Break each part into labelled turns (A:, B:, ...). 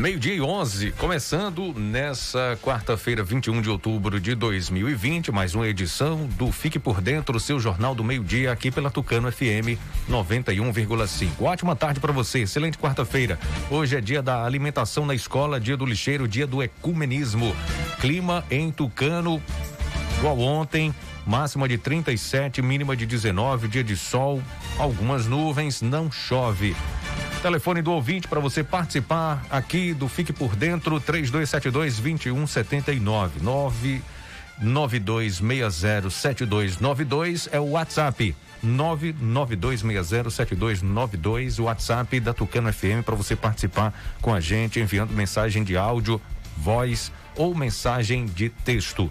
A: Meio-dia e 11, começando nessa quarta-feira, 21 de outubro de 2020, mais uma edição do Fique por Dentro, seu jornal do meio-dia, aqui pela Tucano FM 91,5. Ótima tarde para você, excelente quarta-feira. Hoje é dia da alimentação na escola, dia do lixeiro, dia do ecumenismo. Clima em Tucano, igual ontem, máxima de 37, mínima de 19, dia de sol, algumas nuvens, não chove. Telefone do ouvinte para você participar aqui do Fique por Dentro, 3272 2179 992607292 é o WhatsApp. 992607292, o WhatsApp da Tucano FM para você participar com a gente enviando mensagem de áudio, voz ou mensagem de texto.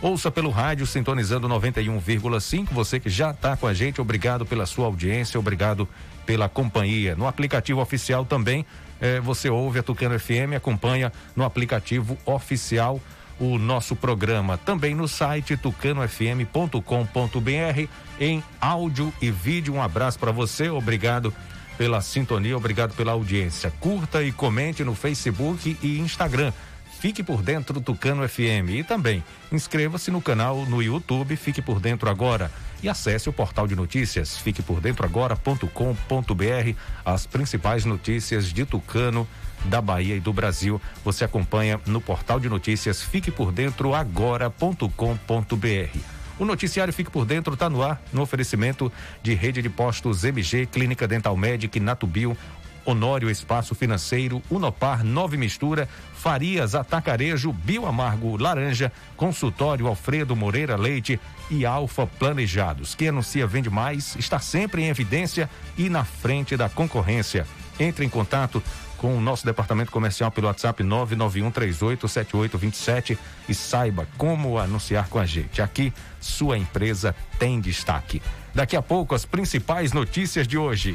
A: Ouça pelo rádio sintonizando 91,5. Você que já está com a gente, obrigado pela sua audiência, obrigado pela companhia. No aplicativo oficial também, eh, você ouve a Tucano FM, acompanha no aplicativo oficial o nosso programa. Também no site tucanofm.com.br em áudio e vídeo. Um abraço para você, obrigado pela sintonia, obrigado pela audiência. Curta e comente no Facebook e Instagram. Fique por dentro Tucano FM e também inscreva-se no canal no YouTube Fique por Dentro Agora e acesse o portal de notícias fiquepordentroagora.com.br as principais notícias de Tucano, da Bahia e do Brasil. Você acompanha no portal de notícias fiquepordentroagora.com.br. O noticiário Fique por Dentro está no ar no oferecimento de rede de postos MG, Clínica Dental Medic, Natubio, Honório Espaço Financeiro, Unopar, Nove Mistura, Farias Atacarejo, Bioamargo Laranja, Consultório Alfredo Moreira Leite e Alfa Planejados. Quem anuncia vende mais, está sempre em evidência e na frente da concorrência. Entre em contato com o nosso departamento comercial pelo WhatsApp 991387827 e saiba como anunciar com a gente. Aqui, sua empresa tem destaque. Daqui a pouco, as principais notícias de hoje.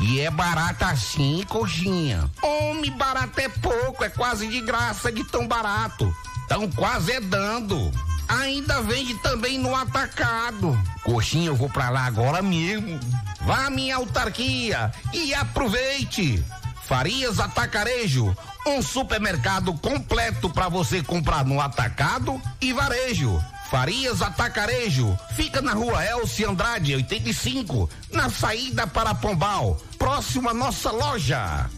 B: E é barata assim, coxinha. Homem, barato é pouco, é quase de graça de tão barato. Estão quase é dando. Ainda vende também no atacado. Coxinha, eu vou pra lá agora mesmo. Vá à minha autarquia e aproveite. Farias Atacarejo, um supermercado completo para você comprar no atacado e varejo. Farias Atacarejo, fica na rua Elci Andrade, 85, na saída para Pombal, próximo à nossa loja.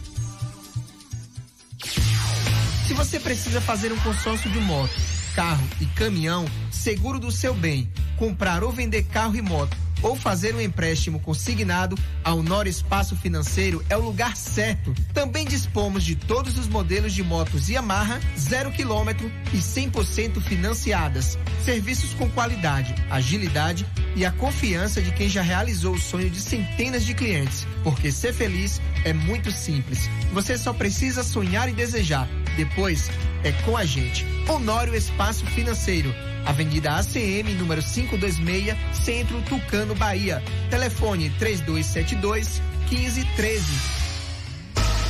C: Se você precisa fazer um consórcio de moto, carro e caminhão, seguro do seu bem, comprar ou vender carro e moto, ou fazer um empréstimo consignado, a Honor Espaço Financeiro é o lugar certo. Também dispomos de todos os modelos de motos Yamaha, zero quilômetro e 100% financiadas. Serviços com qualidade, agilidade e a confiança de quem já realizou o sonho de centenas de clientes. Porque ser feliz é muito simples. Você só precisa sonhar e desejar. Depois é com a gente. Honório Espaço Financeiro Avenida ACM, número 526, Centro Tucano, Bahia. Telefone 3272 1513.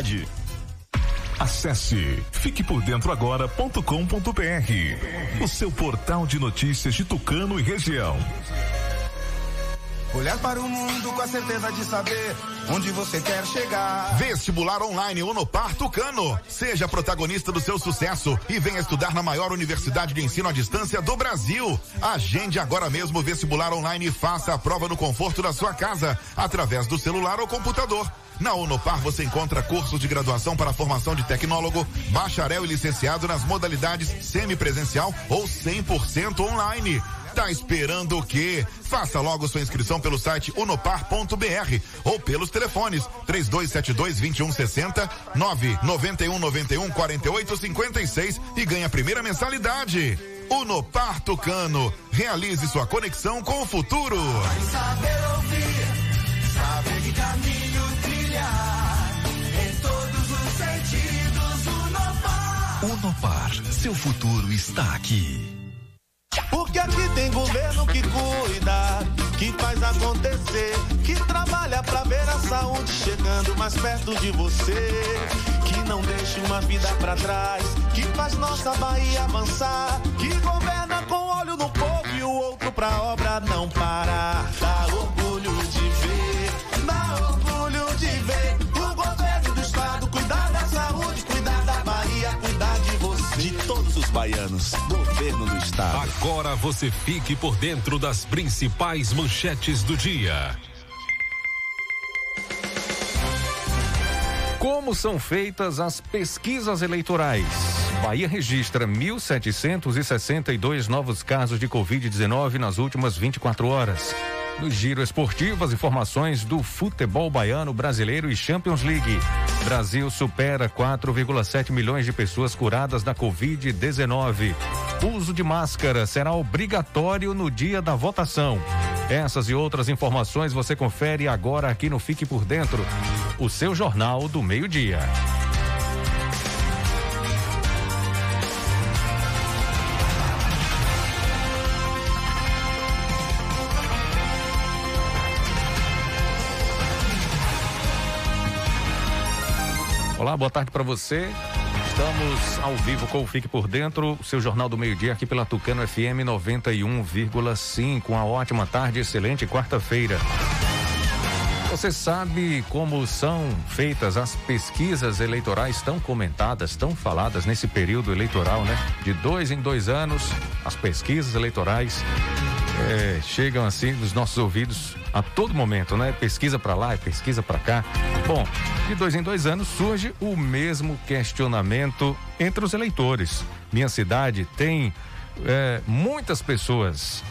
D: cidade.
E: Acesse fiquepordentroagora.com.br, o seu portal de notícias de Tucano e região.
F: Olhar para o mundo com a certeza de saber onde você quer chegar.
G: Vestibular online Unopar Tucano. Seja protagonista do seu sucesso e venha estudar na maior universidade de ensino à distância do Brasil. Agende agora mesmo o vestibular online e faça a prova no conforto da sua casa, através do celular ou computador. Na Unopar você encontra cursos de graduação para formação de tecnólogo, bacharel e licenciado nas modalidades semipresencial ou 100% online. Tá esperando o quê? Faça logo sua inscrição pelo site unopar.br ou pelos telefones 3272 2160 991 91 48 56 e ganhe a primeira mensalidade. Unopar Tucano. Realize sua conexão com o futuro.
F: Saber ouvir, saber de caminho Unopar.
H: Seu futuro está aqui.
I: Porque aqui tem governo que cuida, que faz acontecer, que trabalha pra ver a saúde chegando mais perto de você, que não deixa uma vida pra trás, que faz nossa Bahia avançar, que governa com olho no povo e o outro pra obra não parar. Dá
D: os baianos, governo do estado.
J: Agora você fique por dentro das principais manchetes do dia.
A: Como são feitas as pesquisas eleitorais? Bahia registra 1.762 novos casos de Covid-19 nas últimas 24 horas. No giro esportivo, as informações do futebol baiano, brasileiro e Champions League. Brasil supera 4,7 milhões de pessoas curadas da Covid-19. Uso de máscara será obrigatório no dia da votação. Essas e outras informações você confere agora aqui no Fique por Dentro, o seu jornal do meio-dia. Olá, boa tarde para você. Estamos ao vivo com o Fique por Dentro, seu Jornal do Meio-Dia aqui pela Tucano FM 91,5. Uma ótima tarde, excelente quarta-feira. Você sabe como são feitas as pesquisas eleitorais tão comentadas, tão faladas nesse período eleitoral, né? De dois em dois anos, as pesquisas eleitorais é, chegam assim nos nossos ouvidos a todo momento, né? Pesquisa para lá pesquisa para cá. Bom, de dois em dois anos surge o mesmo questionamento entre os eleitores. Minha cidade tem é, muitas pessoas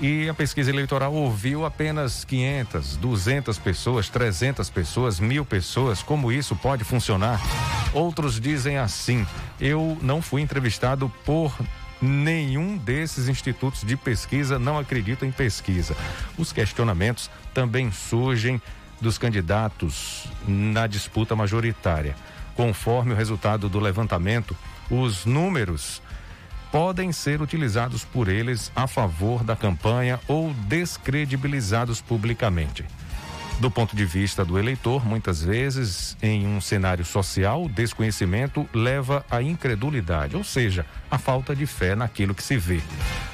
A: e a pesquisa eleitoral ouviu apenas 500, 200 pessoas, 300 pessoas, mil pessoas. Como isso pode funcionar? Outros dizem assim: eu não fui entrevistado por nenhum desses institutos de pesquisa não acredita em pesquisa. Os questionamentos também surgem dos candidatos na disputa majoritária. Conforme o resultado do levantamento, os números podem ser utilizados por eles a favor da campanha ou descredibilizados publicamente. Do ponto de vista do eleitor, muitas vezes, em um cenário social, o desconhecimento leva à incredulidade, ou seja, a falta de fé naquilo que se vê.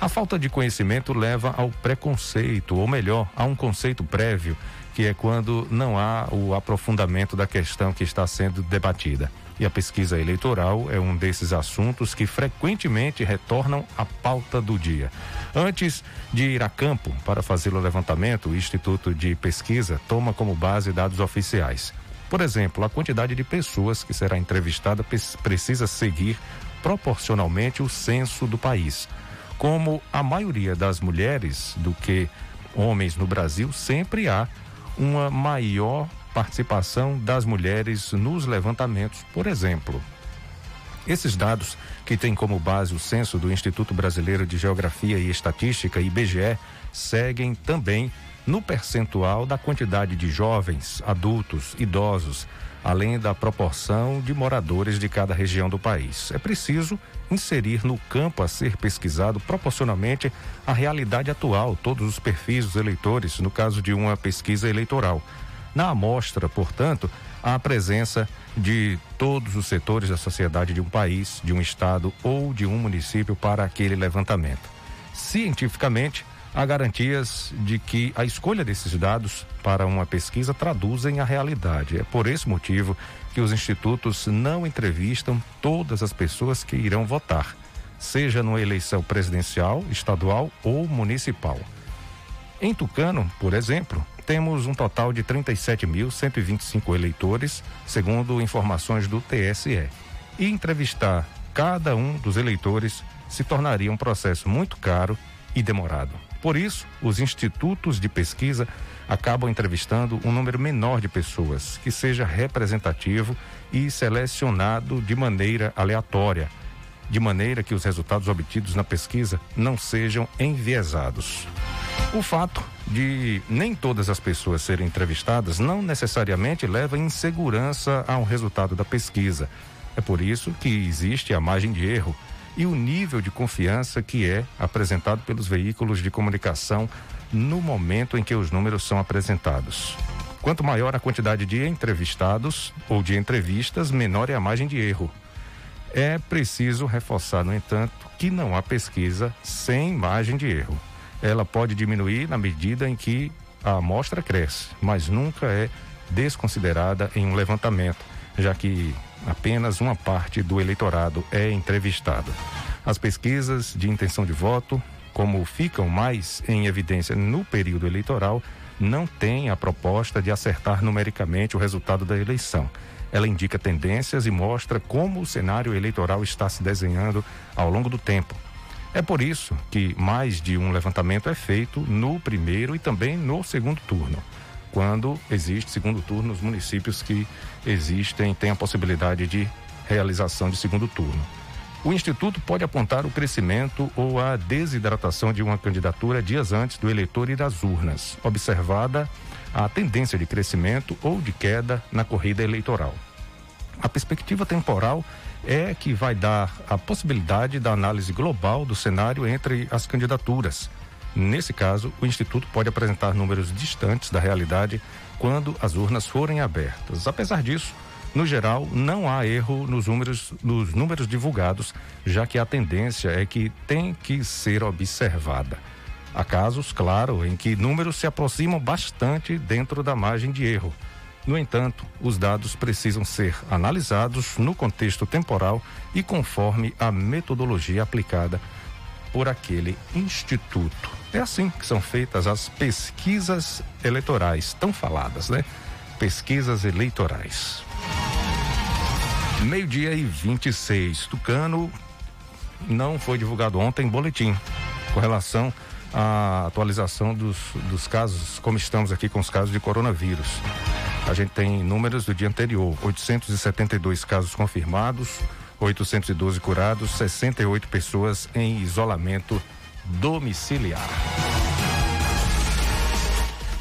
A: A falta de conhecimento leva ao preconceito, ou melhor, a um conceito prévio, que é quando não há o aprofundamento da questão que está sendo debatida. E a pesquisa eleitoral é um desses assuntos que frequentemente retornam à pauta do dia. Antes de ir a campo para fazer o levantamento, o Instituto de Pesquisa toma como base dados oficiais. Por exemplo, a quantidade de pessoas que será entrevistada precisa seguir proporcionalmente o censo do país. Como a maioria das mulheres do que homens no Brasil, sempre há uma maior participação das mulheres nos levantamentos, por exemplo. Esses dados, que têm como base o censo do Instituto Brasileiro de Geografia e Estatística, IBGE, seguem também no percentual da quantidade de jovens, adultos, idosos, além da proporção de moradores de cada região do país. É preciso inserir no campo a ser pesquisado proporcionalmente à realidade atual todos os perfis dos eleitores, no caso de uma pesquisa eleitoral. Na amostra, portanto, há a presença de todos os setores da sociedade de um país, de um estado ou de um município para aquele levantamento. Cientificamente, há garantias de que a escolha desses dados para uma pesquisa traduzem a realidade. É por esse motivo que os institutos não entrevistam todas as pessoas que irão votar, seja numa eleição presidencial, estadual ou municipal. Em Tucano, por exemplo, temos um total de 37.125 eleitores, segundo informações do TSE. E entrevistar cada um dos eleitores se tornaria um processo muito caro e demorado. Por isso, os institutos de pesquisa acabam entrevistando um número menor de pessoas, que seja representativo e selecionado de maneira aleatória, de maneira que os resultados obtidos na pesquisa não sejam enviesados. O fato de nem todas as pessoas serem entrevistadas não necessariamente leva insegurança ao resultado da pesquisa. É por isso que existe a margem de erro e o nível de confiança que é apresentado pelos veículos de comunicação no momento em que os números são apresentados. Quanto maior a quantidade de entrevistados ou de entrevistas, menor é a margem de erro. É preciso reforçar, no entanto, que não há pesquisa sem margem de erro ela pode diminuir na medida em que a amostra cresce, mas nunca é desconsiderada em um levantamento, já que apenas uma parte do eleitorado é entrevistada. As pesquisas de intenção de voto, como ficam mais em evidência no período eleitoral, não têm a proposta de acertar numericamente o resultado da eleição. Ela indica tendências e mostra como o cenário eleitoral está se desenhando ao longo do tempo, é por isso que mais de um levantamento é feito no primeiro e também no segundo turno. Quando existe segundo turno nos municípios que existem, tem a possibilidade de realização de segundo turno. O Instituto pode apontar o crescimento ou a desidratação de uma candidatura dias antes do eleitor ir às urnas, observada a tendência de crescimento ou de queda na corrida eleitoral. A perspectiva temporal é que vai dar a possibilidade da análise global do cenário entre as candidaturas. Nesse caso, o Instituto pode apresentar números distantes da realidade quando as urnas forem abertas. Apesar disso, No geral, não há erro nos números, nos números divulgados, já que a tendência é que tem que ser observada. Há casos, claro, em que números se aproximam bastante dentro da margem de erro. No entanto, os dados precisam ser analisados no contexto temporal e conforme a metodologia aplicada por aquele instituto. É assim que são feitas as pesquisas eleitorais, tão faladas, né? Pesquisas eleitorais. Meio-dia e 26. Tucano não foi divulgado ontem boletim com relação à atualização dos, dos casos, como estamos aqui com os casos de coronavírus. A gente tem números do dia anterior: 872 casos confirmados, 812 curados, 68 pessoas em isolamento domiciliar.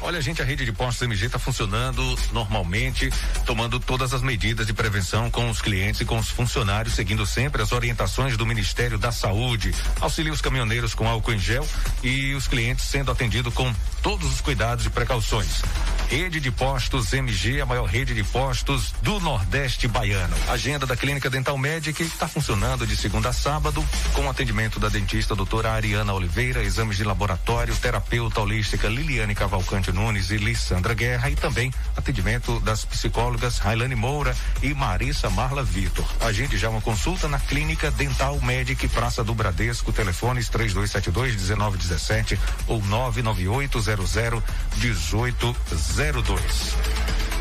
A: Olha, gente, a rede de postos MG está funcionando normalmente, tomando todas as medidas de prevenção com os clientes e com os funcionários, seguindo sempre as orientações do Ministério da Saúde. Auxilia os caminhoneiros com álcool em gel e os clientes sendo atendidos com todos os cuidados e precauções. Rede de Postos MG, a maior rede de postos do Nordeste baiano. Agenda da Clínica Dental Medic está funcionando de segunda a sábado, com atendimento da dentista doutora Ariana Oliveira, exames de laboratório, terapeuta holística Liliane Cavalcante Nunes e Lissandra Guerra e também atendimento das psicólogas Railane Moura e Marissa Marla Vitor. Agende já uma consulta na Clínica Dental Medic Praça do Bradesco, telefones 3272 1917 ou 99800 1802.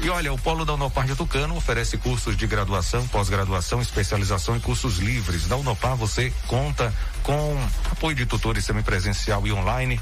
A: E olha, o Polo da Unopar de Tucano oferece cursos de graduação, pós-graduação, especialização e cursos livres. Na Unopar você conta com apoio de tutores semipresencial e online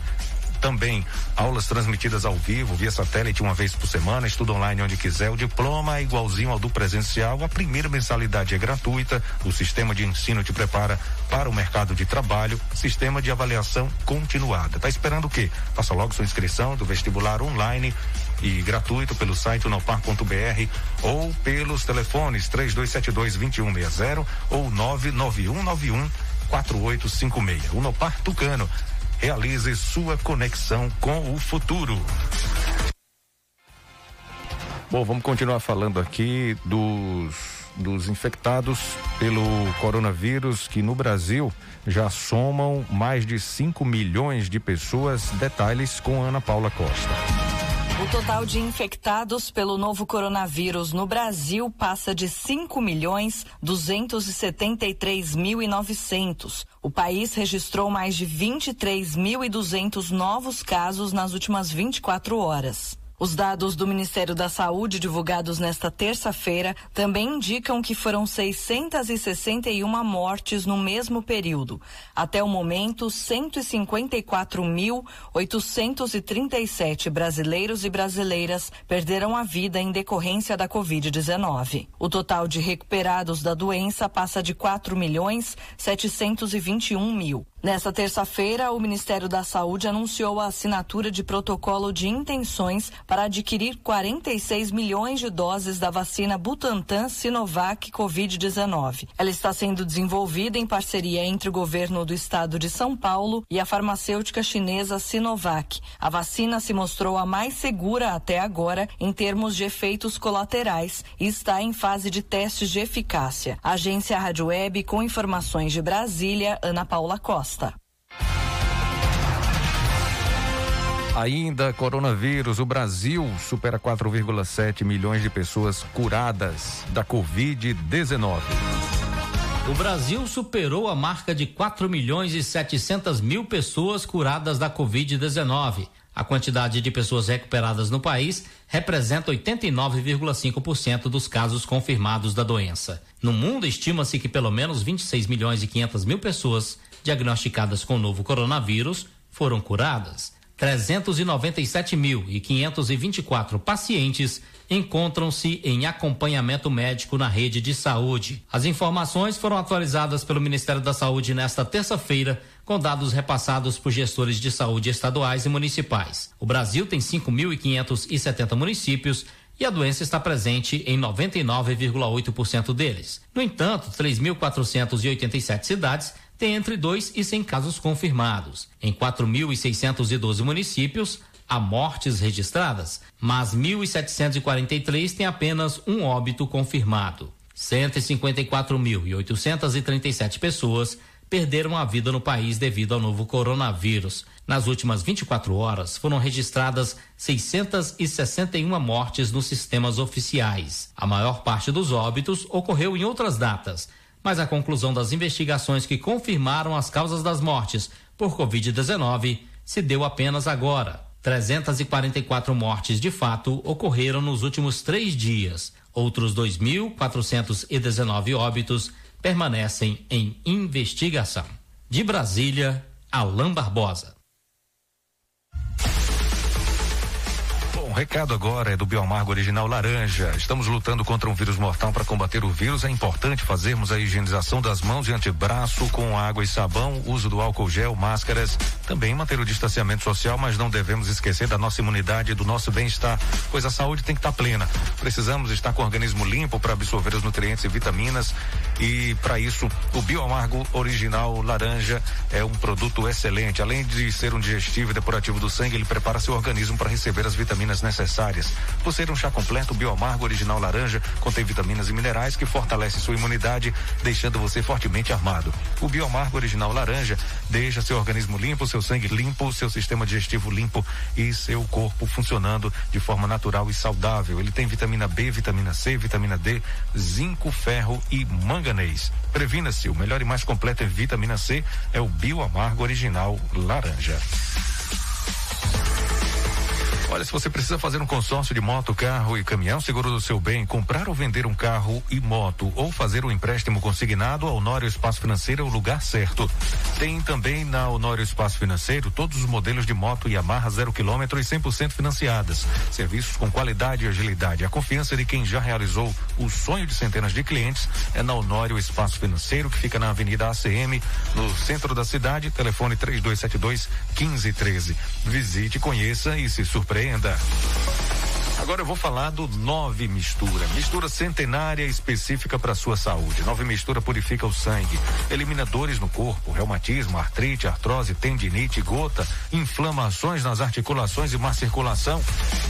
A: também aulas transmitidas ao vivo, via satélite, uma vez por semana, estudo online onde quiser. O diploma é igualzinho ao do presencial. A primeira mensalidade é gratuita. O sistema de ensino te prepara para o mercado de trabalho. Sistema de avaliação continuada. Tá esperando o quê? Faça logo sua inscrição do vestibular online e gratuito pelo site unopar.br ou pelos telefones 3272 2160 ou 99191 4856. Unopar Tucano Realize sua conexão com o futuro. Bom, vamos continuar falando aqui dos, dos infectados pelo coronavírus, que no Brasil já somam mais de 5 milhões de pessoas. Detalhes com Ana Paula Costa.
K: O total de infectados pelo novo coronavírus no Brasil passa de 5 milhões 273 mil e 900. O país registrou mais de 23.200 novos casos nas últimas 24 horas. Os dados do Ministério da Saúde divulgados nesta terça-feira também indicam que foram 661 mortes no mesmo período. Até o momento, 154.837 brasileiros e brasileiras perderam a vida em decorrência da Covid-19. O total de recuperados da doença passa de 4 milhões 721 mil. Nesta terça-feira, o Ministério da Saúde anunciou a assinatura de protocolo de intenções para adquirir 46 milhões de doses da vacina Butantan Sinovac Covid-19. Ela está sendo desenvolvida em parceria entre o governo do estado de São Paulo e a farmacêutica chinesa Sinovac. A vacina se mostrou a mais segura até agora em termos de efeitos colaterais e está em fase de testes de eficácia. Agência Rádio Web com informações de Brasília, Ana Paula Costa. Costa.
A: Ainda coronavírus, o Brasil supera 4,7 milhões de pessoas curadas da Covid-19.
L: O Brasil superou a marca de 4 milhões e 700 mil pessoas curadas da Covid-19. A quantidade de pessoas recuperadas no país representa 89,5% dos casos confirmados da doença. No mundo, estima-se que pelo menos 26 milhões e 500 mil pessoas diagnosticadas com o novo coronavírus foram curadas. 397.524 pacientes encontram-se em acompanhamento médico na rede de saúde. As informações foram atualizadas pelo Ministério da Saúde nesta terça-feira, com dados repassados por gestores de saúde estaduais e municipais. O Brasil tem 5.570 municípios e a doença está presente em 99,8% deles. No entanto, 3.487 cidades tem entre 2 e 100 casos confirmados. Em 4.612 municípios, há mortes registradas, mas 1.743 têm apenas um óbito confirmado. 154.837 pessoas perderam a vida no país devido ao novo coronavírus. Nas últimas 24 horas, foram registradas 661 mortes nos sistemas oficiais. A maior parte dos óbitos ocorreu em outras datas, mas a conclusão das investigações que confirmaram as causas das mortes por Covid-19 se deu apenas agora. 344 mortes de fato ocorreram nos últimos três dias. Outros 2.419 óbitos permanecem em investigação. De Brasília, Alain Barbosa.
A: Recado agora é do Biomargo Original Laranja. Estamos lutando contra um vírus mortal para combater o vírus. É importante fazermos a higienização das mãos e antebraço com água e sabão, uso do álcool gel, máscaras, também manter o distanciamento social, mas não devemos esquecer da nossa imunidade e do nosso bem-estar, pois a saúde tem que estar plena. Precisamos estar com o organismo limpo para absorver os nutrientes e vitaminas e para isso o Biomargo Original Laranja é um produto excelente. Além de ser um digestivo e depurativo do sangue, ele prepara seu organismo para receber as vitaminas necessárias. Por ser um chá completo, o Bioamargo Original Laranja contém vitaminas e minerais que fortalecem sua imunidade, deixando você fortemente armado. O Bioamargo Original Laranja deixa seu organismo limpo, seu sangue limpo, seu sistema digestivo limpo e seu corpo funcionando de forma natural e saudável. Ele tem vitamina B, vitamina C, vitamina D, zinco, ferro e manganês. Previna-se, o melhor e mais completo em vitamina C é o Bioamargo Original Laranja. Olha, se você precisa fazer um consórcio de moto, carro e caminhão, seguro do seu bem, comprar ou vender um carro e moto ou fazer um empréstimo consignado, a Honório Espaço Financeiro é o lugar certo. Tem também na Honório Espaço Financeiro todos os modelos de moto Yamaha zero quilômetro e 100% financiadas. Serviços com qualidade e agilidade. A confiança de quem já realizou o sonho de centenas de clientes é na Honório Espaço Financeiro, que fica na Avenida ACM, no centro da cidade. Telefone 3272 1513. Visite, conheça e se surpreenda surpreenda. Agora eu vou falar do Nove Mistura. Mistura centenária específica para sua saúde. Nove Mistura purifica o sangue, elimina dores no corpo, reumatismo, artrite, artrose, tendinite, gota, inflamações nas articulações e má circulação.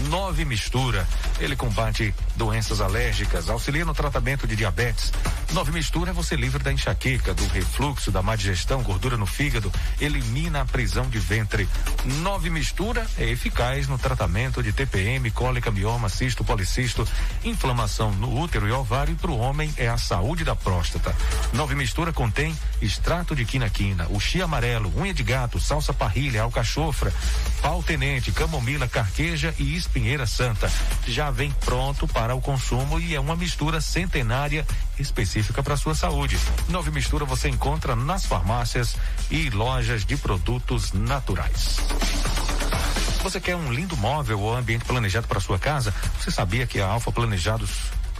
A: Nove Mistura. Ele combate doenças alérgicas, auxilia no tratamento de diabetes. Nove Mistura é você livre da enxaqueca, do refluxo, da má digestão, gordura no fígado, elimina a prisão de ventre. Nove Mistura é eficaz no tratamento de TPM, cólica, mioma, cisto, policisto, inflamação no útero e ovário para o homem é a saúde da próstata. Nove Mistura contém extrato de quina-quina, uxi amarelo, unha de gato, salsa parrilha, alcachofra, pau tenente, camomila, carqueja e espinheira santa. Já vem pronto para o consumo e é uma mistura centenária específica para sua saúde. Nove Mistura você encontra nas farmácias e lojas de produtos naturais. Você quer um lindo móvel ou ambiente planejado para sua casa? Você sabia que a Alfa Planejados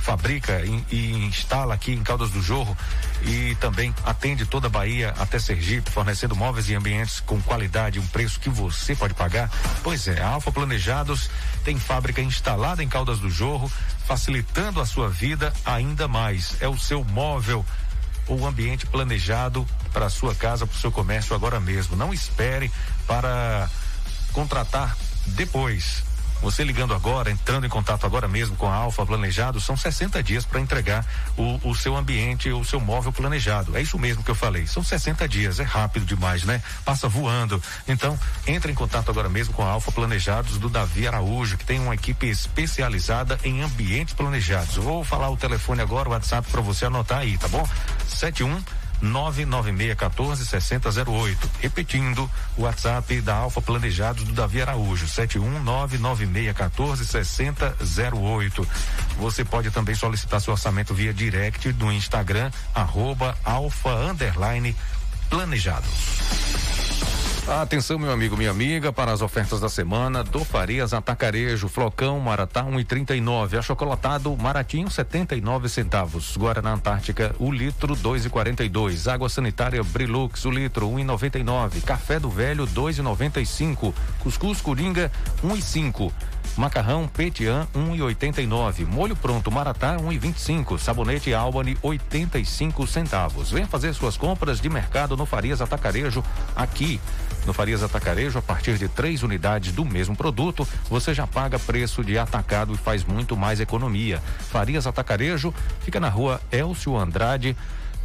A: fabrica e, instala aqui em Caldas do Jorro e também atende toda a Bahia até Sergipe, fornecendo móveis e ambientes com qualidade e um preço que você pode pagar? Pois é, a Alfa Planejados tem fábrica instalada em Caldas do Jorro, facilitando a sua vida ainda mais. É o seu móvel ou ambiente planejado para sua casa, para o seu comércio agora mesmo. Não espere para contratar depois. Você ligando agora, entrando em contato agora mesmo com a Alfa Planejado, são 60 dias para entregar o, o, seu ambiente, o seu móvel planejado. É isso mesmo que eu falei. São 60 dias, é rápido demais, né? Passa voando. Então, entre em contato agora mesmo com a Alfa Planejados do Davi Araújo, que tem uma equipe especializada em ambientes planejados. vou falar o telefone agora, o WhatsApp para você anotar aí, tá bom? 71 99614 6008. Repetindo, o WhatsApp da Alfa Planejados do Davi Araújo, 7199614 6008. Você pode também solicitar seu orçamento via direct no Instagram, arroba alfa underline planejados. Atenção, meu amigo, minha amiga, para as ofertas da semana do Farias Atacarejo, Flocão, Maratá 1,39, achocolatado Maratinho 79 centavos, Guaraná Antártica o litro 2,42, água sanitária Brilux o litro 1,99, café do velho 2,95, cuscuz Coringa 1,5. Macarrão Petian 1,89. Molho pronto Maratá 1,25. Sabonete Albany 85 centavos. Venha fazer suas compras de mercado no Farias Atacarejo aqui No Farias Atacarejo, a partir de três unidades do mesmo produto, você já paga preço de atacado e faz muito mais economia. Farias Atacarejo fica na rua Elcio Andrade,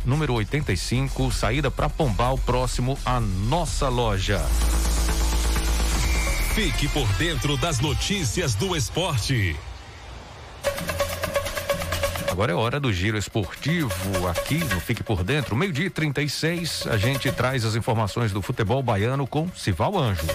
A: número 85, saída para Pombal, próximo à nossa loja.
J: Fique por dentro das notícias do esporte.
A: Agora é hora do giro esportivo aqui no Fique por Dentro. Meio-dia 36, a gente traz as informações do futebol baiano com Sival Anjo.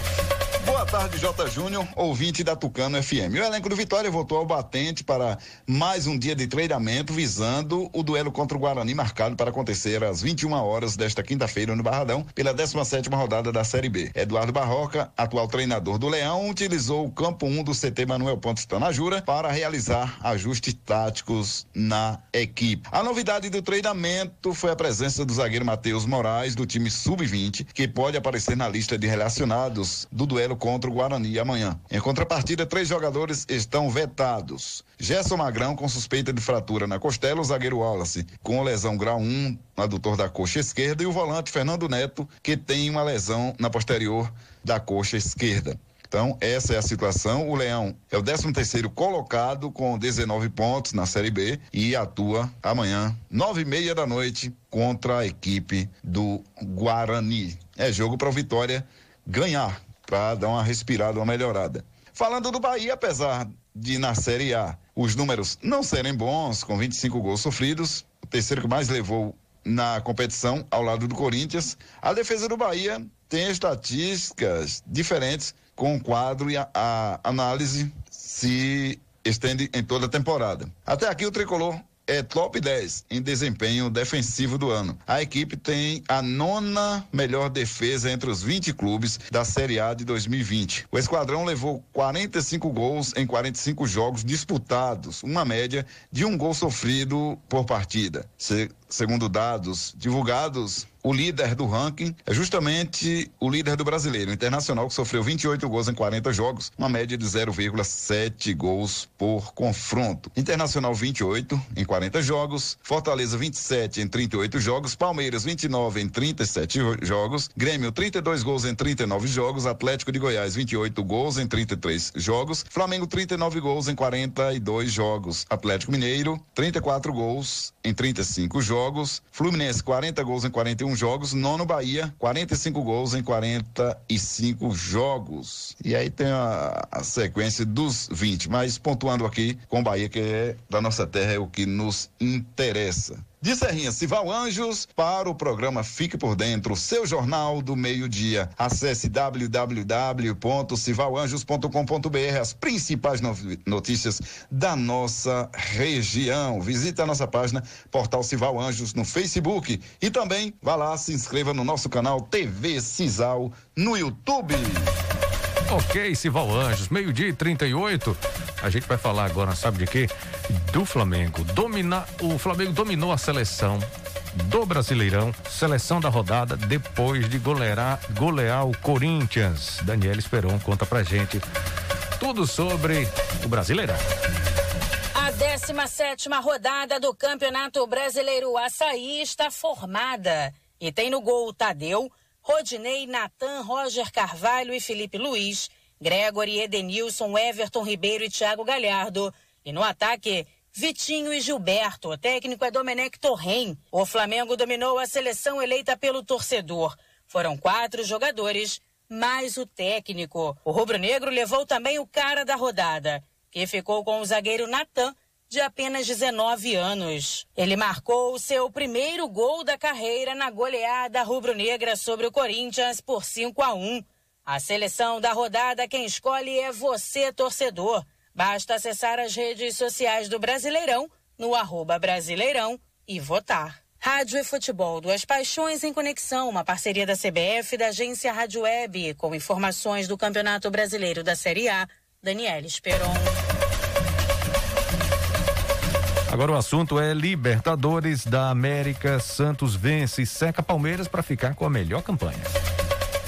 M: Boa tarde, J. Júnior, ouvinte da Tucano FM. O elenco do Vitória voltou ao batente para mais um dia de treinamento visando o duelo contra o Guarani marcado para acontecer às 21 horas desta quinta-feira no Barradão pela 17 rodada da Série B. Eduardo Barroca, atual treinador do Leão, utilizou o campo 1 do CT Manuel Pontes Tanajura para realizar ajustes táticos na equipe. A novidade do treinamento foi a presença do zagueiro Matheus Moraes do time sub-20, que pode aparecer na lista de relacionados do duelo contra o Guarani amanhã. Em contrapartida, três jogadores estão vetados. Gerson Magrão com suspeita de fratura na costela, o zagueiro Wallace com lesão grau 1 no adutor da coxa esquerda e o volante Fernando Neto que tem uma lesão na posterior da coxa esquerda. Então, essa é a situação. O Leão é o 13 terceiro colocado com 19 pontos na Série B e atua amanhã, nove e meia da noite, contra a equipe do Guarani. É jogo para o Vitória ganhar para dar uma respirada, uma melhorada. Falando do Bahia, apesar de na Série A os números não serem bons, com 25 gols sofridos, o terceiro que mais levou na competição ao lado do Corinthians, a defesa do Bahia tem estatísticas diferentes com o quadro e a, a análise se estende em toda a temporada. Até aqui o tricolor é top 10 em desempenho defensivo do ano. A equipe tem a nona melhor defesa entre os 20 clubes da Série A de 2020. O esquadrão levou 45 gols em 45 jogos disputados, uma média de um gol sofrido por partida. Se, segundo dados divulgados o líder do ranking é justamente o líder do brasileiro, Internacional, que sofreu 28 gols em 40 jogos, uma média de 0,7 gols por confronto. Internacional 28 em 40 jogos, Fortaleza 27 em 38 jogos, Palmeiras 29 em 37 jogos, Grêmio 32 gols em 39 jogos, Atlético de Goiás 28 gols em 33 jogos, Flamengo 39 gols em 42 jogos, Atlético Mineiro 34 gols em 35 jogos, Fluminense 40 gols em 41 jogos, nono Bahia, 45 gols em 45 jogos. E aí tem a, a sequência dos 20, mas pontuando aqui com o Bahia, que é da nossa terra, é o que nos interessa. De Serrinha Cival Anjos para o programa Fique por Dentro, seu jornal do meio-dia. Acesse www.civalanjos.com.br, as principais notícias da nossa região. Visite a nossa página Portal Cival Anjos no Facebook e também vá lá, se inscreva no nosso canal TV Cisal no YouTube.
A: Ok, Sival Anjos, meio-dia e 38. A gente vai falar agora, sabe de quê? Do Flamengo. Domina, o Flamengo dominou a seleção do Brasileirão, seleção da rodada, depois de golear, golear o Corinthians. Daniel Esperon conta pra gente tudo sobre o Brasileirão.
N: A 17 rodada do Campeonato Brasileiro Açaí está formada e tem no gol Tadeu. Rodinei, Natan, Roger Carvalho e Felipe Luiz, Gregory, Edenilson, Everton Ribeiro e Thiago Galhardo. E no ataque, Vitinho e Gilberto. O técnico é Domenech Torren. O Flamengo dominou a seleção eleita pelo torcedor. Foram quatro jogadores, mais o técnico. O rubro-negro levou também o cara da rodada, que ficou com o zagueiro Natan, de apenas 19 anos. Ele marcou o seu primeiro gol da carreira na goleada rubro-negra sobre o Corinthians por 5 a 1. A seleção da rodada quem escolhe é você, torcedor. Basta acessar as redes sociais do Brasileirão no arroba Brasileirão e votar. Rádio e Futebol, duas paixões em conexão, uma parceria da CBF e da agência Rádio Web, com informações do Campeonato Brasileiro da Série A, Daniela Esperon.
A: Agora o assunto é Libertadores da América. Santos vence e seca Palmeiras para ficar com a melhor campanha.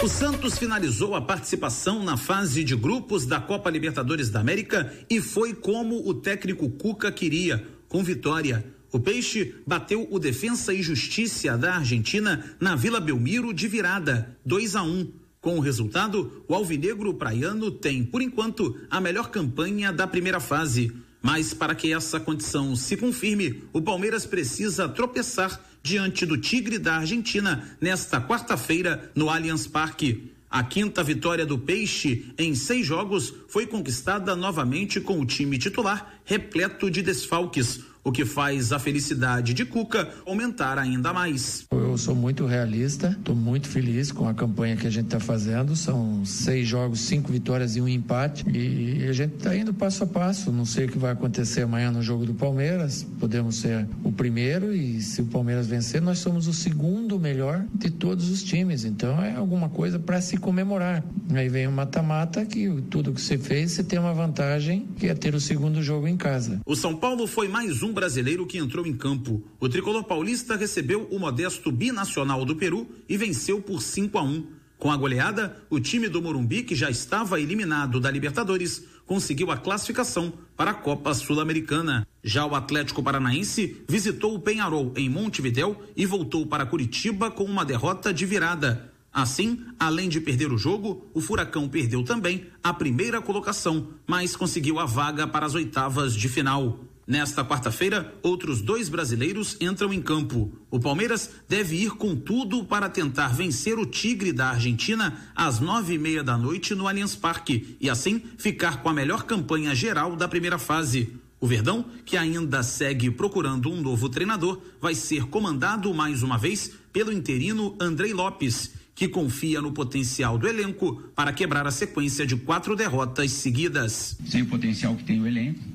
O: O Santos finalizou a participação na fase de grupos da Copa Libertadores da América e foi como o técnico Cuca queria, com vitória. O Peixe bateu o Defensa e Justiça da Argentina na Vila Belmiro de virada, 2 a 1. Um. Com o resultado, o Alvinegro Praiano tem, por enquanto, a melhor campanha da primeira fase. Mas para que essa condição se confirme, o Palmeiras precisa tropeçar diante do Tigre da Argentina nesta quarta-feira no Allianz Parque. A quinta vitória do Peixe em seis jogos foi conquistada novamente com o time titular repleto de desfalques o que faz a felicidade de Cuca aumentar ainda mais.
P: Eu sou muito realista, estou muito feliz com a campanha que a gente está fazendo. São seis jogos, cinco vitórias e um empate. E a gente está indo passo a passo. Não sei o que vai acontecer amanhã no jogo do Palmeiras. Podemos ser o primeiro e se o Palmeiras vencer, nós somos o segundo melhor de todos os times. Então é alguma coisa para se comemorar. Aí vem o mata-mata que tudo que você fez, você tem uma vantagem que é ter o segundo jogo em casa.
O: O São Paulo foi mais um brasileiro que entrou em campo. O tricolor paulista recebeu o modesto binacional do Peru e venceu por 5 a 1. Com a goleada, o time do Morumbi, que já estava eliminado da Libertadores, conseguiu a classificação para a Copa Sul-Americana. Já o Atlético Paranaense visitou o Penharol em Montevidéu e voltou para Curitiba com uma derrota de virada. Assim, além de perder o jogo, o Furacão perdeu também a primeira colocação, mas conseguiu a vaga para as oitavas de final. Nesta quarta-feira, outros dois brasileiros entram em campo. O Palmeiras deve ir com tudo para tentar vencer o Tigre da Argentina às nove e meia da noite no Allianz Parque e assim ficar com a melhor campanha geral da primeira fase. O Verdão, que ainda segue procurando um novo treinador, vai ser comandado mais uma vez pelo interino Andrei Lopes, que confia no potencial do elenco para quebrar a sequência de quatro derrotas seguidas.
Q: Sem o potencial que tem o elenco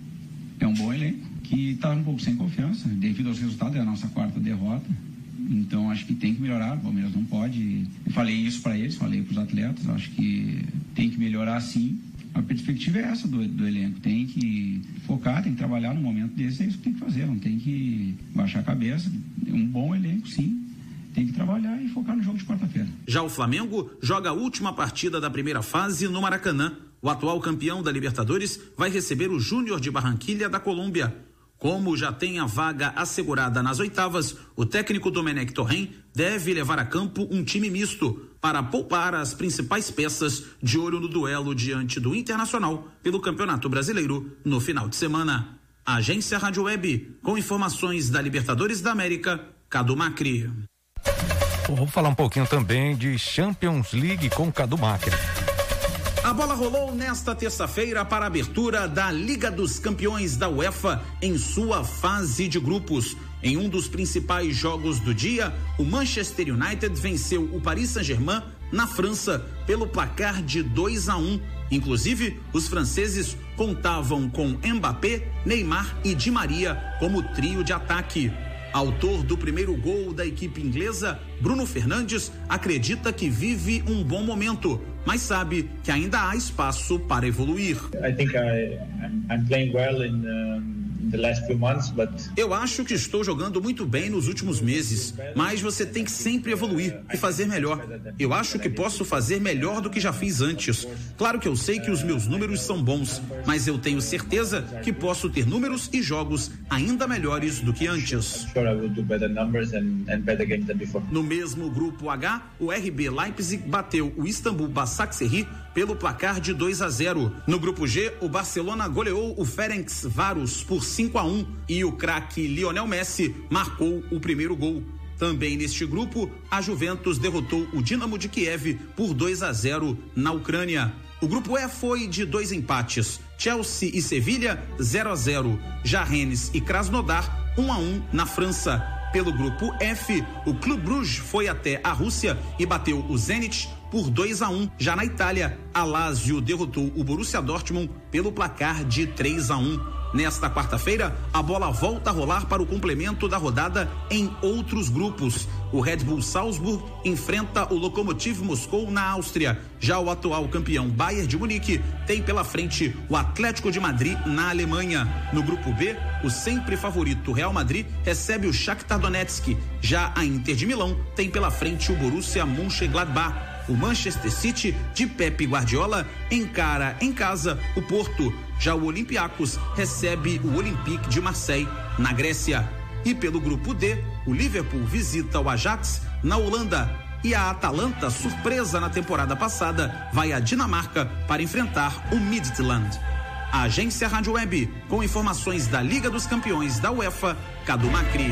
Q: é um bom elenco que está um pouco sem confiança devido aos resultados é a nossa quarta derrota. Então acho que tem que melhorar. O Palmeiras não pode. Eu falei isso para eles, falei para os atletas. Acho que tem que melhorar sim. A perspectiva é essa do, do, elenco. Tem que focar, tem que trabalhar no momento desse. É isso que tem que fazer. Não tem que baixar a cabeça. É um bom elenco, sim. Tem que trabalhar e focar no jogo de quarta-feira.
O: Já o Flamengo joga a última partida da primeira fase no Maracanã. O atual campeão da Libertadores vai receber o Júnior de Barranquilha da Colômbia. Como já tem a vaga assegurada nas oitavas, o técnico Domenech Torren deve levar a campo um time misto para poupar as principais peças de olho no duelo diante do Internacional pelo Campeonato Brasileiro no final de semana. Agência Rádio Web, com informações da Libertadores da América, Cadu Macri.
A: Vamos falar um pouquinho também de Champions League com Cadu Macri.
O: A bola rolou nesta terça-feira para a abertura da Liga dos Campeões da UEFA em sua fase de grupos. Em um dos principais jogos do dia, o Manchester United venceu o Paris Saint-Germain na França pelo placar de 2 a 1. Inclusive, os franceses contavam com Mbappé, Neymar e Di Maria como trio de ataque. Autor do primeiro gol da equipe inglesa, Bruno Fernandes acredita que vive um bom momento, mas sabe que ainda há espaço para evoluir.
R: I think I, I'm playing well in, um...
O: Eu acho que estou jogando muito bem nos últimos meses, mas você tem que sempre evoluir e fazer melhor. Eu acho que posso fazer melhor do que já fiz antes. Claro que eu sei que os meus números são bons, mas eu tenho certeza que posso ter números e jogos ainda melhores do que antes. No mesmo grupo H, o RB Leipzig bateu o Istanbul Basaksehir pelo placar de 2 a 0. No grupo G, o Barcelona goleou o Ferenc Varos por 5 a 1 e o craque Lionel Messi marcou o primeiro gol. Também neste grupo, a Juventus derrotou o Dinamo de Kiev por 2 a 0 na Ucrânia. O grupo E foi de dois empates: Chelsea e Sevilha 0 a 0, já Rennes e Krasnodar 1 a 1 na França. Pelo grupo F, o Clube Bruges foi até a Rússia e bateu o Zenit por 2 a 1. Já na Itália, a Lazio derrotou o Borussia Dortmund pelo placar de 3 a 1. Nesta quarta-feira, a bola volta a rolar para o complemento da rodada em outros grupos. O Red Bull Salzburg enfrenta o Lokomotiv Moscou na Áustria. Já o atual campeão Bayern de Munique tem pela frente o Atlético de Madrid na Alemanha. No grupo B, o sempre favorito Real Madrid recebe o Shakhtar Donetsk. Já a Inter de Milão tem pela frente o Borussia Mönchengladbach. O Manchester City de Pepe Guardiola encara em casa o Porto. Já o Olympiacos recebe o Olympique de Marseille na Grécia. E pelo grupo D, o Liverpool visita o Ajax na Holanda. E a Atalanta, surpresa na temporada passada, vai à Dinamarca para enfrentar o Midtjylland. A agência Rádio Web, com informações da Liga dos Campeões da UEFA, Cadu Macri.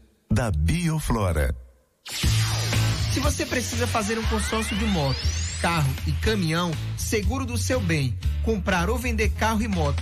S: da Bioflora.
C: Se você precisa fazer um consórcio de moto, carro e caminhão, seguro do seu bem, comprar ou vender carro e moto,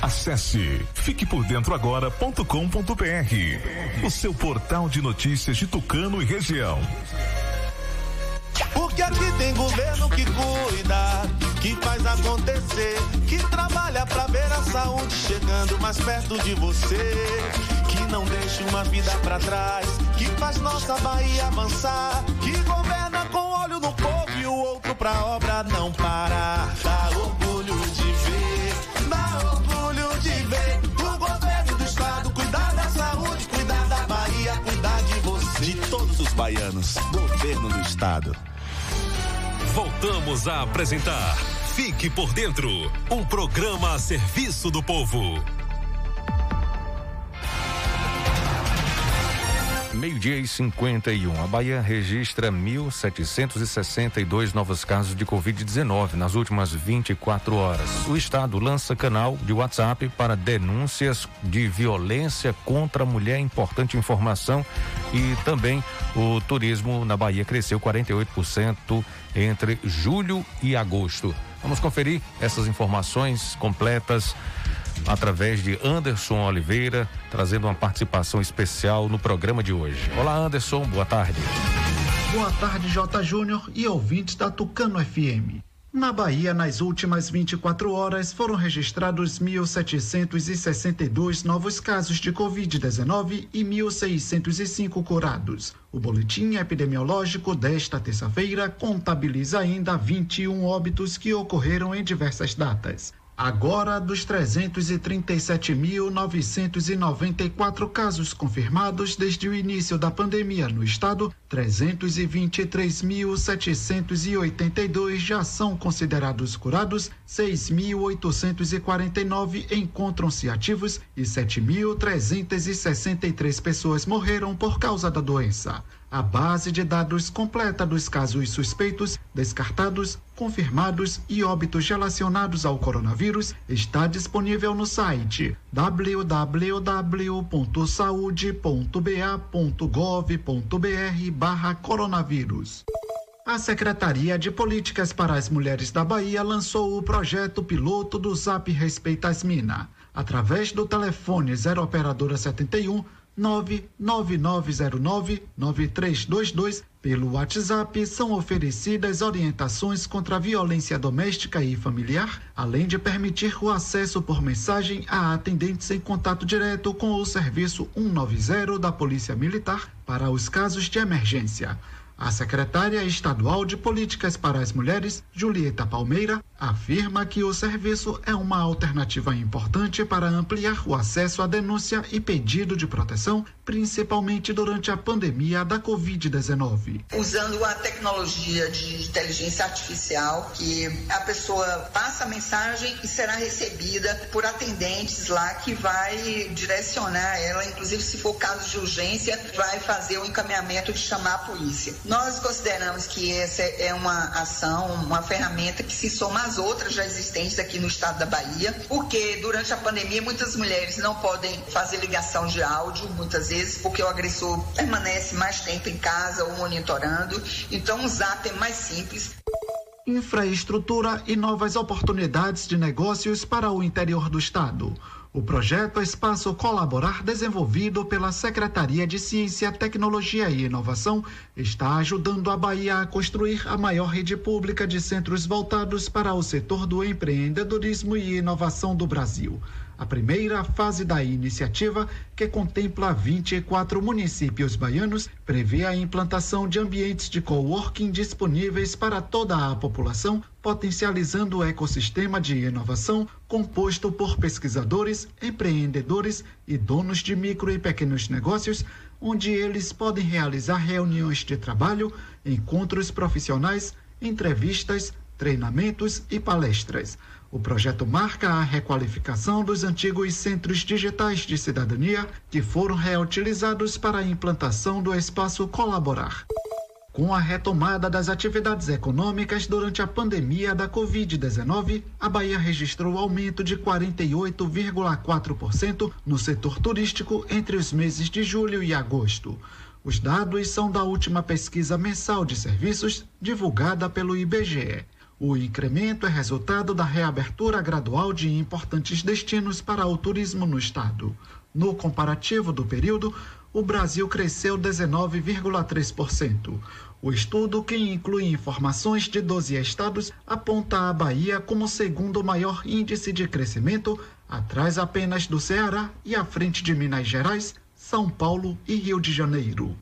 E: Acesse fiquepordentroagora.com.br, o seu portal de notícias de Tucano e região.
I: que aqui tem governo que cuida, que faz acontecer, que trabalha pra ver a saúde chegando mais perto de você, que não deixa uma vida pra trás, que faz nossa Bahia avançar, que governa com olho no povo e o outro pra obra não parar. Dá
D: os baianos, governo do estado.
E: Voltamos a apresentar Fique por Dentro um programa a serviço do povo.
A: Meio-dia e 51. A Bahia registra 1.762 novos casos de Covid-19 nas últimas 24 horas. O Estado lança canal de WhatsApp para denúncias de violência contra a mulher. Importante informação. E também o turismo na Bahia cresceu 48% entre julho e agosto. Vamos conferir essas informações completas através de Anderson Oliveira, trazendo uma participação especial no programa de hoje. Olá, Anderson, boa tarde.
T: Boa tarde, J. Júnior e ouvintes da Tucano FM. Na Bahia, nas últimas 24 horas, foram registrados 1.762 novos casos de Covid-19 e 1.605 curados. O boletim epidemiológico desta terça-feira contabiliza ainda 21 óbitos que ocorreram em diversas datas. Agora, dos 337.994 casos confirmados desde o início da pandemia no estado, 323.782 já são considerados curados, 6.849 encontram-se ativos e 7.363 pessoas morreram por causa da doença. A base de dados completa dos casos suspeitos, descartados, confirmados e óbitos relacionados ao coronavírus está disponível no site www.saude.ba.gov.br/barra coronavírus. A Secretaria de Políticas para as Mulheres da Bahia lançou o projeto piloto do Zap Respeita as Mina. Através do telefone 0 operadora 71 99909-9322. Pelo WhatsApp são oferecidas orientações contra a violência doméstica e familiar, além de permitir o acesso por mensagem a atendentes em contato direto com o Serviço 190 da Polícia Militar para os casos de emergência. A secretária estadual de Políticas para as Mulheres, Julieta Palmeira, afirma que o serviço é uma alternativa importante para ampliar o acesso à denúncia e pedido de proteção, principalmente durante a pandemia da Covid-19.
U: Usando a tecnologia de inteligência artificial, que a pessoa passa a mensagem e será recebida por atendentes lá que vai direcionar ela, inclusive se for caso de urgência, vai fazer o encaminhamento de chamar a polícia. Nós consideramos que essa é uma ação, uma ferramenta que se soma às outras já existentes aqui no estado da Bahia, porque durante a pandemia muitas mulheres não podem fazer ligação de áudio, muitas vezes, porque o agressor permanece mais tempo em casa ou monitorando. Então o Zap é mais simples
T: infraestrutura e novas oportunidades de negócios para o interior do estado. O projeto Espaço Colaborar, desenvolvido pela Secretaria de Ciência, Tecnologia e Inovação, está ajudando a Bahia a construir a maior rede pública de centros voltados para o setor do empreendedorismo e inovação do Brasil. A primeira fase da iniciativa, que contempla 24 municípios baianos, prevê a implantação de ambientes de coworking disponíveis para toda a população, potencializando o ecossistema de inovação composto por pesquisadores, empreendedores e donos de micro e pequenos negócios, onde eles podem realizar reuniões de trabalho, encontros profissionais, entrevistas, treinamentos e palestras. O projeto marca a requalificação dos antigos centros digitais de cidadania que foram reutilizados para a implantação do espaço Colaborar. Com a retomada das atividades econômicas durante a pandemia da Covid-19, a Bahia registrou aumento de 48,4% no setor turístico entre os meses de julho e agosto. Os dados são da última pesquisa mensal de serviços divulgada pelo IBGE. O incremento é resultado da reabertura gradual de importantes destinos para o turismo no estado. No comparativo do período, o Brasil cresceu 19,3%. O estudo, que inclui informações de 12 estados, aponta a Bahia como o segundo maior índice de crescimento, atrás apenas do Ceará e à frente de Minas Gerais, São Paulo e Rio de Janeiro.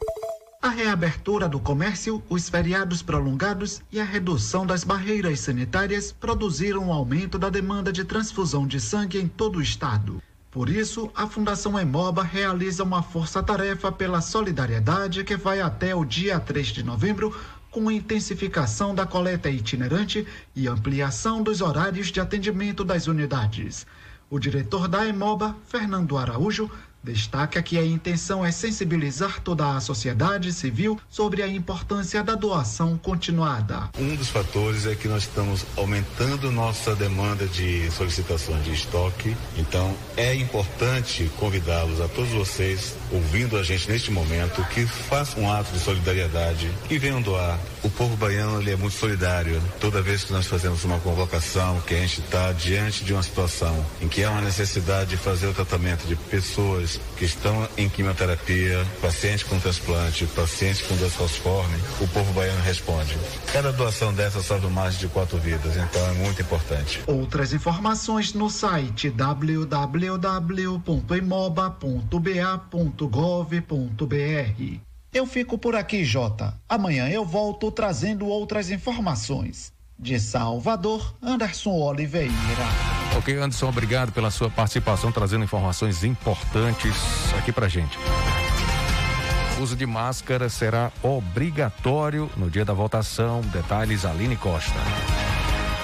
T: A reabertura do comércio, os feriados prolongados e a redução das barreiras sanitárias produziram um aumento da demanda de transfusão de sangue em todo o estado. Por isso, a Fundação Emoba realiza uma força-tarefa pela solidariedade que vai até o dia 3 de novembro, com intensificação da coleta itinerante e ampliação dos horários de atendimento das unidades. O diretor da Emoba, Fernando Araújo, Destaca que a intenção é sensibilizar toda a sociedade civil sobre a importância da doação continuada.
V: Um dos fatores é que nós estamos aumentando nossa demanda de solicitações de estoque, então é importante convidá-los a todos vocês, ouvindo a gente neste momento, que façam um ato de solidariedade, que venham doar. O povo baiano ele é muito solidário. Toda vez que nós fazemos uma convocação, que a gente está diante de uma situação em que há uma necessidade de fazer o tratamento de pessoas que estão em quimioterapia, pacientes com transplante, pacientes com doença o povo baiano responde. Cada doação dessa salva mais de quatro vidas, então é muito importante.
T: Outras informações no site www.imoba.ba.gov.br. Eu fico por aqui, Jota. Amanhã eu volto trazendo outras informações. De Salvador, Anderson Oliveira.
A: Ok, Anderson, obrigado pela sua participação, trazendo informações importantes aqui pra gente. O uso de máscara será obrigatório no dia da votação. Detalhes, Aline Costa.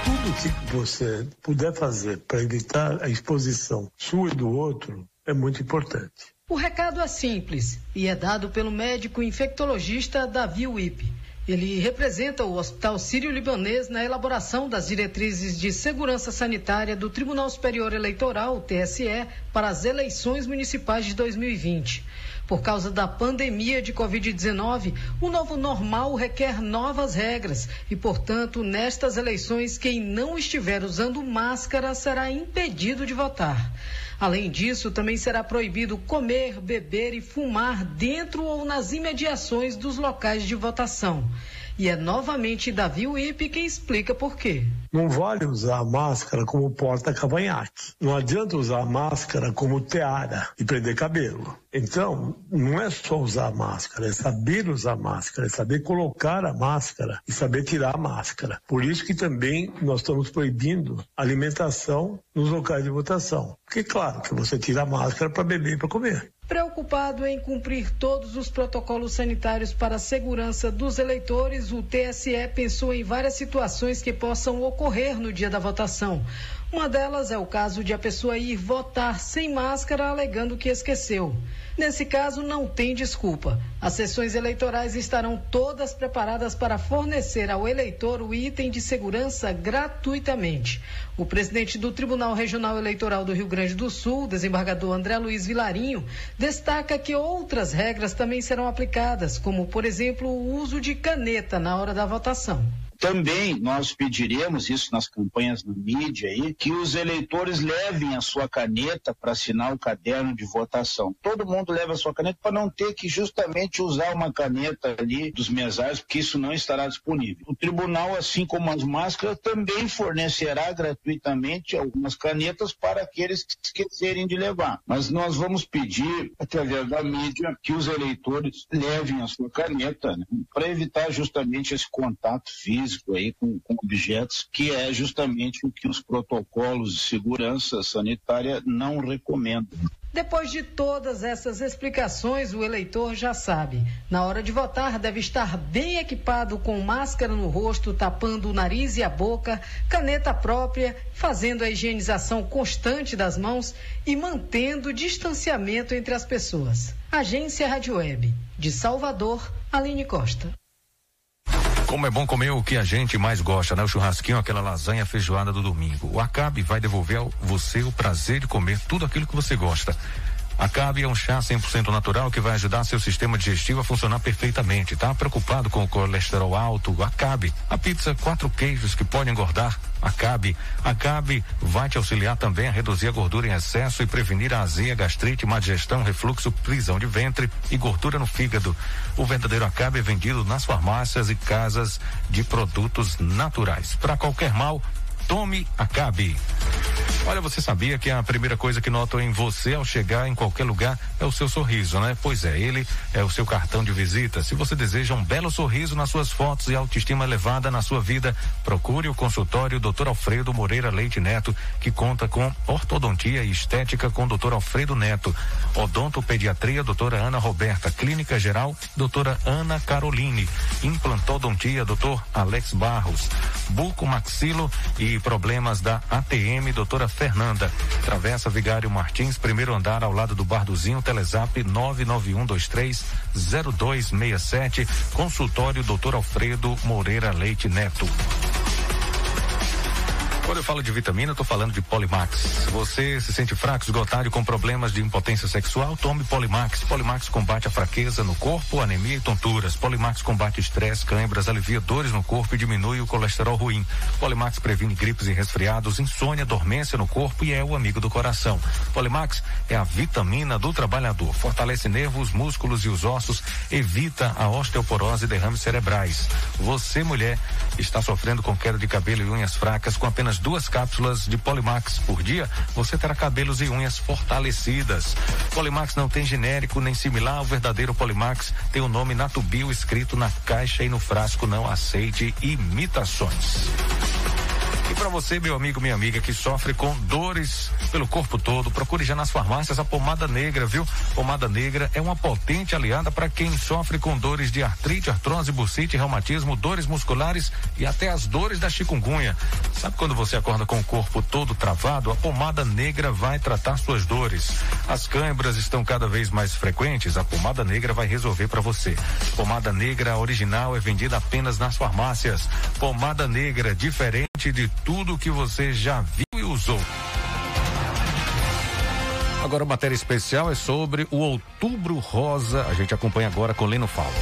W: Tudo que você puder fazer para evitar a exposição sua e do outro é muito importante.
X: O recado é simples e é dado pelo médico infectologista Davi Wipe. Ele representa o Hospital Sírio-Libanês na elaboração das diretrizes de segurança sanitária do Tribunal Superior Eleitoral, TSE, para as eleições municipais de 2020. Por causa da pandemia de Covid-19, o novo normal requer novas regras e, portanto, nestas eleições, quem não estiver usando máscara será impedido de votar. Além disso, também será proibido comer, beber e fumar dentro ou nas imediações dos locais de votação. E é novamente Davi Wipe quem explica por quê.
W: Não vale usar a máscara como porta-cavanhaque. Não adianta usar a máscara como teara e prender cabelo. Então, não é só usar a máscara, é saber usar a máscara, é saber colocar a máscara e saber tirar a máscara. Por isso que também nós estamos proibindo alimentação nos locais de votação. Porque, claro, que você tira a máscara para beber e para comer.
X: Preocupado em cumprir todos os protocolos sanitários para a segurança dos eleitores, o TSE pensou em várias situações que possam ocorrer no dia da votação. Uma delas é o caso de a pessoa ir votar sem máscara alegando que esqueceu. Nesse caso, não tem desculpa. As sessões eleitorais estarão todas preparadas para fornecer ao eleitor o item de segurança gratuitamente. O presidente do Tribunal Regional Eleitoral do Rio Grande do Sul, desembargador André Luiz Vilarinho, destaca que outras regras também serão aplicadas, como, por exemplo, o uso de caneta na hora da votação.
Y: Também nós pediremos isso nas campanhas na mídia aí, que os eleitores levem a sua caneta para assinar o caderno de votação. Todo mundo leva a sua caneta para não ter que justamente usar uma caneta ali dos mesários, porque isso não estará disponível. O tribunal, assim como as máscaras, também fornecerá gratuitamente algumas canetas para aqueles que esquecerem de levar. Mas nós vamos pedir, através da mídia, que os eleitores levem a sua caneta, né, para evitar justamente esse contato físico aí com, com objetos, que é justamente o que os protocolos de segurança sanitária não recomendam.
X: Depois de todas essas explicações, o eleitor já sabe. Na hora de votar, deve estar bem equipado com máscara no rosto, tapando o nariz e a boca, caneta própria, fazendo a higienização constante das mãos e mantendo o distanciamento entre as pessoas. Agência Rádio Web. De Salvador, Aline Costa.
A: Como é bom comer o que a gente mais gosta, né? O churrasquinho, aquela lasanha feijoada do domingo. O Acabe vai devolver a você o prazer de comer tudo aquilo que você gosta. Acabe é um chá 100% natural que vai ajudar seu sistema digestivo a funcionar perfeitamente. Tá preocupado com o colesterol alto? Acabe. A pizza quatro queijos que pode engordar Acabe. Acabe vai te auxiliar também a reduzir a gordura em excesso e prevenir a azia, gastrite, má digestão, refluxo, prisão de ventre e gordura no fígado. O verdadeiro Acabe é vendido nas farmácias e casas de produtos naturais. Para qualquer mal, Tome Acabe. Olha, você sabia que a primeira coisa que notam em você ao chegar em qualquer lugar é o seu sorriso, né? Pois é, ele é o seu cartão de visita. Se você deseja um belo sorriso nas suas fotos e autoestima elevada na sua vida, procure o consultório Dr. Alfredo Moreira Leite Neto, que conta com ortodontia e estética com Dr. Alfredo Neto, odontopediatria doutora Ana Roberta, clínica geral doutora Ana Caroline, implantodontia doutor Alex Barros, buco maxilo e problemas da ATM, doutora Fernanda. Travessa Vigário Martins, primeiro andar ao lado do Barduzinho, Telezap 991230267, consultório doutor Alfredo Moreira Leite Neto. Quando eu falo de vitamina, eu tô falando de Polimax. Você se sente fraco, esgotado e com problemas de impotência sexual? Tome Polimax. Polimax combate a fraqueza no corpo, anemia e tonturas. Polimax combate estresse, câimbras, alivia dores no corpo e diminui o colesterol ruim. Polimax previne gripes e resfriados, insônia, dormência no corpo e é o amigo do coração. Polimax é a vitamina do trabalhador. Fortalece nervos, músculos e os ossos, evita a osteoporose e derrames cerebrais. Você, mulher, está sofrendo com queda de cabelo e unhas fracas com apenas duas cápsulas de Polimax por dia, você terá cabelos e unhas fortalecidas. Polimax não tem genérico nem similar, o verdadeiro Polimax tem o nome Natubio escrito na caixa e no frasco. Não aceite imitações. E para você, meu amigo, minha amiga, que sofre com dores pelo corpo todo, procure já nas farmácias a pomada negra, viu? Pomada negra é uma potente aliada para quem sofre com dores de artrite, artrose, bursite, reumatismo, dores musculares e até as dores da chikungunya. Sabe quando você acorda com o corpo todo travado? A pomada negra vai tratar suas dores. As câimbras estão cada vez mais frequentes, a pomada negra vai resolver para você. Pomada negra original é vendida apenas nas farmácias. Pomada negra diferente de tudo que você já viu e usou. Agora, a matéria especial é sobre o Outubro Rosa. A gente acompanha agora com Leno Falco.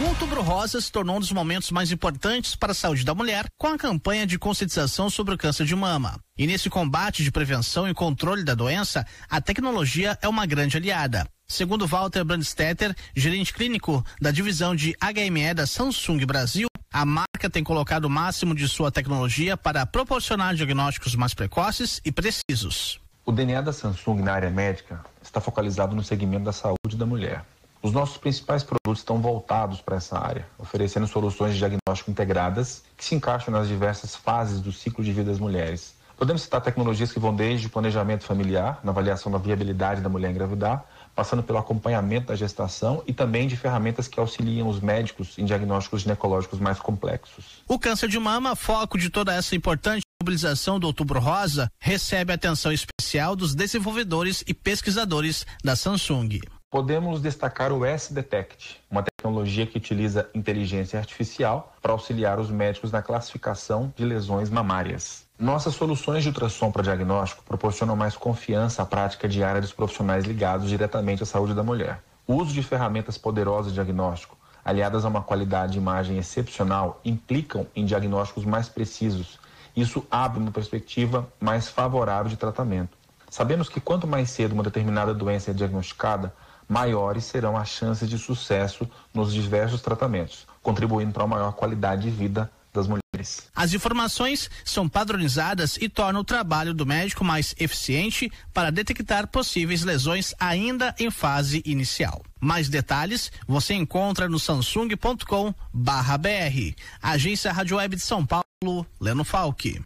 U: O Outubro Rosa se tornou um dos momentos mais importantes para a saúde da mulher com a campanha de conscientização sobre o câncer de mama. E nesse combate de prevenção e controle da doença, a tecnologia é uma grande aliada. Segundo Walter Brandstetter, gerente clínico da divisão de HME da Samsung Brasil, a marca tem colocado o máximo de sua tecnologia para proporcionar diagnósticos mais precoces e precisos.
Z: O DNA da Samsung na área médica está focalizado no segmento da saúde da mulher. Os nossos principais produtos estão voltados para essa área, oferecendo soluções de diagnóstico integradas que se encaixam nas diversas fases do ciclo de vida das mulheres. Podemos citar tecnologias que vão desde o planejamento familiar, na avaliação da viabilidade da mulher engravidar, passando pelo acompanhamento da gestação e também de ferramentas que auxiliam os médicos em diagnósticos ginecológicos mais complexos.
U: O câncer de mama, foco de toda essa importante mobilização do Outubro Rosa, recebe atenção especial dos desenvolvedores e pesquisadores da Samsung.
Z: Podemos destacar o S-Detect, uma tecnologia que utiliza inteligência artificial para auxiliar os médicos na classificação de lesões mamárias. Nossas soluções de ultrassom para diagnóstico proporcionam mais confiança à prática diária dos profissionais ligados diretamente à saúde da mulher. O uso de ferramentas poderosas de diagnóstico, aliadas a uma qualidade de imagem excepcional, implicam em diagnósticos mais precisos. Isso abre uma perspectiva mais favorável de tratamento. Sabemos que quanto mais cedo uma determinada doença é diagnosticada, maiores serão as chances de sucesso nos diversos tratamentos, contribuindo para uma maior qualidade de vida das mulheres.
U: As informações são padronizadas e tornam o trabalho do médico mais eficiente para detectar possíveis lesões ainda em fase inicial. Mais detalhes você encontra no samsung.com/br. Agência Rádio Web de São Paulo, Leno Falque.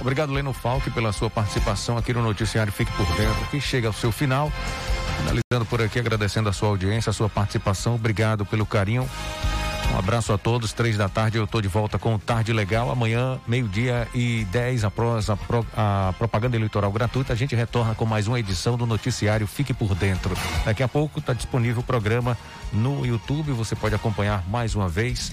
A: Obrigado, Leno Falque, pela sua participação aqui no Noticiário Fique por Dentro, que chega ao seu final. Finalizando por aqui, agradecendo a sua audiência, a sua participação. Obrigado pelo carinho. Um abraço a todos. Três da tarde eu estou de volta com o Tarde Legal. Amanhã, meio-dia e dez, após a, pro, a, propaganda eleitoral gratuita, a gente retorna com mais uma edição do Noticiário Fique por Dentro. Daqui a pouco está disponível o programa no YouTube. Você pode acompanhar mais uma vez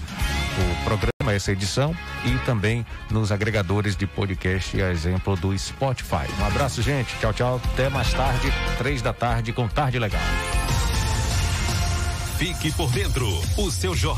A: o programa, essa edição, e também nos agregadores de podcast, a exemplo do Spotify. Um abraço, gente. Tchau, tchau. Até mais tarde, três da tarde, com Tarde Legal.
J: Fique por dentro. O seu jornal.